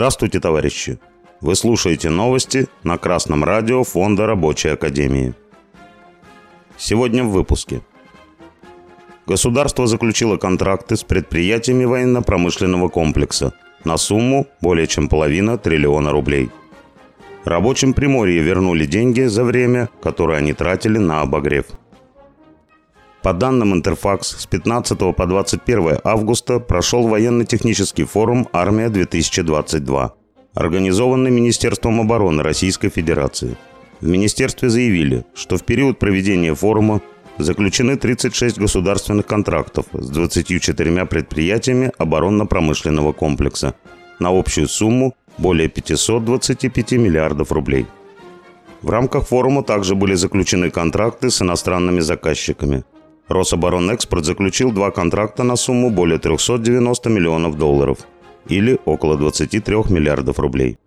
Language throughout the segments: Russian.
Здравствуйте, товарищи! Вы слушаете новости на Красном радио Фонда Рабочей Академии. Сегодня в выпуске. Государство заключило контракты с предприятиями военно-промышленного комплекса на сумму более чем половина триллиона рублей. Рабочим Приморья вернули деньги за время, которое они тратили на обогрев – по данным Интерфакс, с 15 по 21 августа прошел военно-технический форум «Армия-2022», организованный Министерством обороны Российской Федерации. В министерстве заявили, что в период проведения форума заключены 36 государственных контрактов с 24 предприятиями оборонно-промышленного комплекса на общую сумму более 525 миллиардов рублей. В рамках форума также были заключены контракты с иностранными заказчиками – Рособоронэкспорт заключил два контракта на сумму более 390 миллионов долларов или около 23 миллиардов рублей.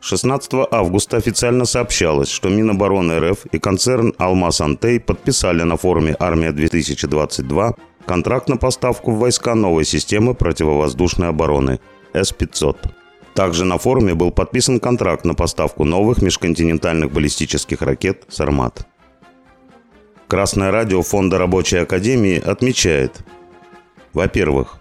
16 августа официально сообщалось, что Минобороны РФ и концерн «Алмаз Антей» подписали на форуме «Армия-2022» контракт на поставку в войска новой системы противовоздушной обороны С-500. Также на форуме был подписан контракт на поставку новых межконтинентальных баллистических ракет «Сармат». Красное радио Фонда Рабочей Академии отмечает, во-первых,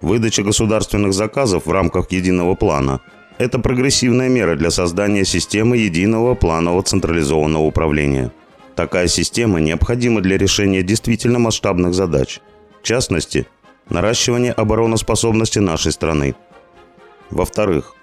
выдача государственных заказов в рамках единого плана – это прогрессивная мера для создания системы единого планового централизованного управления. Такая система необходима для решения действительно масштабных задач, в частности, наращивания обороноспособности нашей страны. Во-вторых,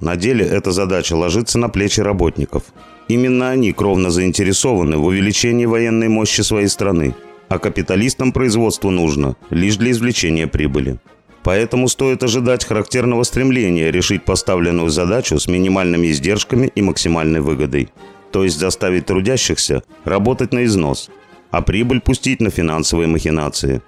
на деле эта задача ложится на плечи работников – Именно они кровно заинтересованы в увеличении военной мощи своей страны, а капиталистам производство нужно лишь для извлечения прибыли. Поэтому стоит ожидать характерного стремления решить поставленную задачу с минимальными издержками и максимальной выгодой. То есть заставить трудящихся работать на износ, а прибыль пустить на финансовые махинации.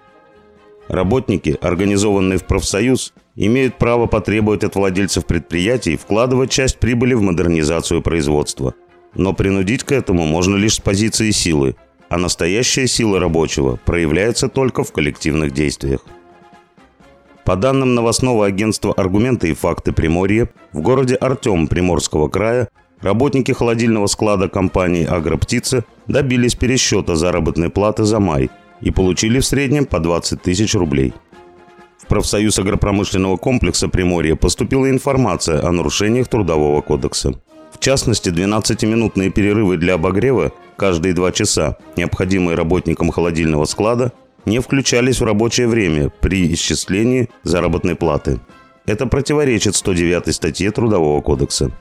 Работники, организованные в профсоюз, имеют право потребовать от владельцев предприятий вкладывать часть прибыли в модернизацию производства – но принудить к этому можно лишь с позиции силы, а настоящая сила рабочего проявляется только в коллективных действиях. По данным новостного агентства «Аргументы и факты Приморья», в городе Артем Приморского края работники холодильного склада компании «Агроптица» добились пересчета заработной платы за май и получили в среднем по 20 тысяч рублей. В профсоюз агропромышленного комплекса Приморья поступила информация о нарушениях Трудового кодекса. В частности, 12-минутные перерывы для обогрева каждые два часа, необходимые работникам холодильного склада, не включались в рабочее время при исчислении заработной платы. Это противоречит 109 статье Трудового кодекса.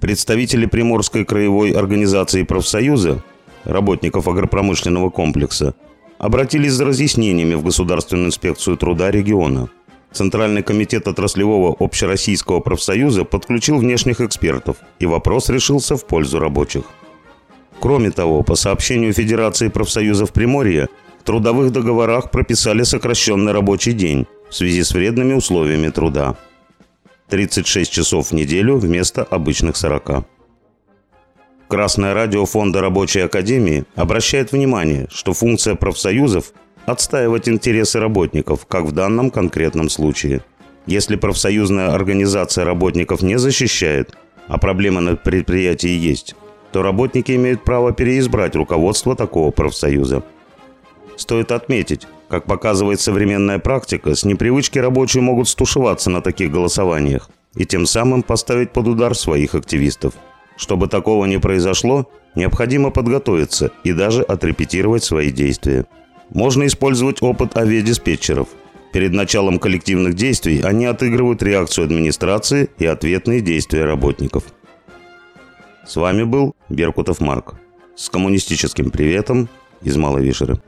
Представители Приморской краевой организации профсоюза, работников агропромышленного комплекса, обратились за разъяснениями в Государственную инспекцию труда региона – Центральный комитет отраслевого общероссийского профсоюза подключил внешних экспертов, и вопрос решился в пользу рабочих. Кроме того, по сообщению Федерации профсоюзов Приморья, в трудовых договорах прописали сокращенный рабочий день в связи с вредными условиями труда. 36 часов в неделю вместо обычных 40. Красное радио Фонда Рабочей Академии обращает внимание, что функция профсоюзов – отстаивать интересы работников, как в данном конкретном случае. Если профсоюзная организация работников не защищает, а проблемы на предприятии есть, то работники имеют право переизбрать руководство такого профсоюза. Стоит отметить, как показывает современная практика, с непривычки рабочие могут стушеваться на таких голосованиях и тем самым поставить под удар своих активистов. Чтобы такого не произошло, необходимо подготовиться и даже отрепетировать свои действия. Можно использовать опыт авиадиспетчеров. Перед началом коллективных действий они отыгрывают реакцию администрации и ответные действия работников. С вами был Беркутов Марк. С коммунистическим приветом из Малой Вишеры.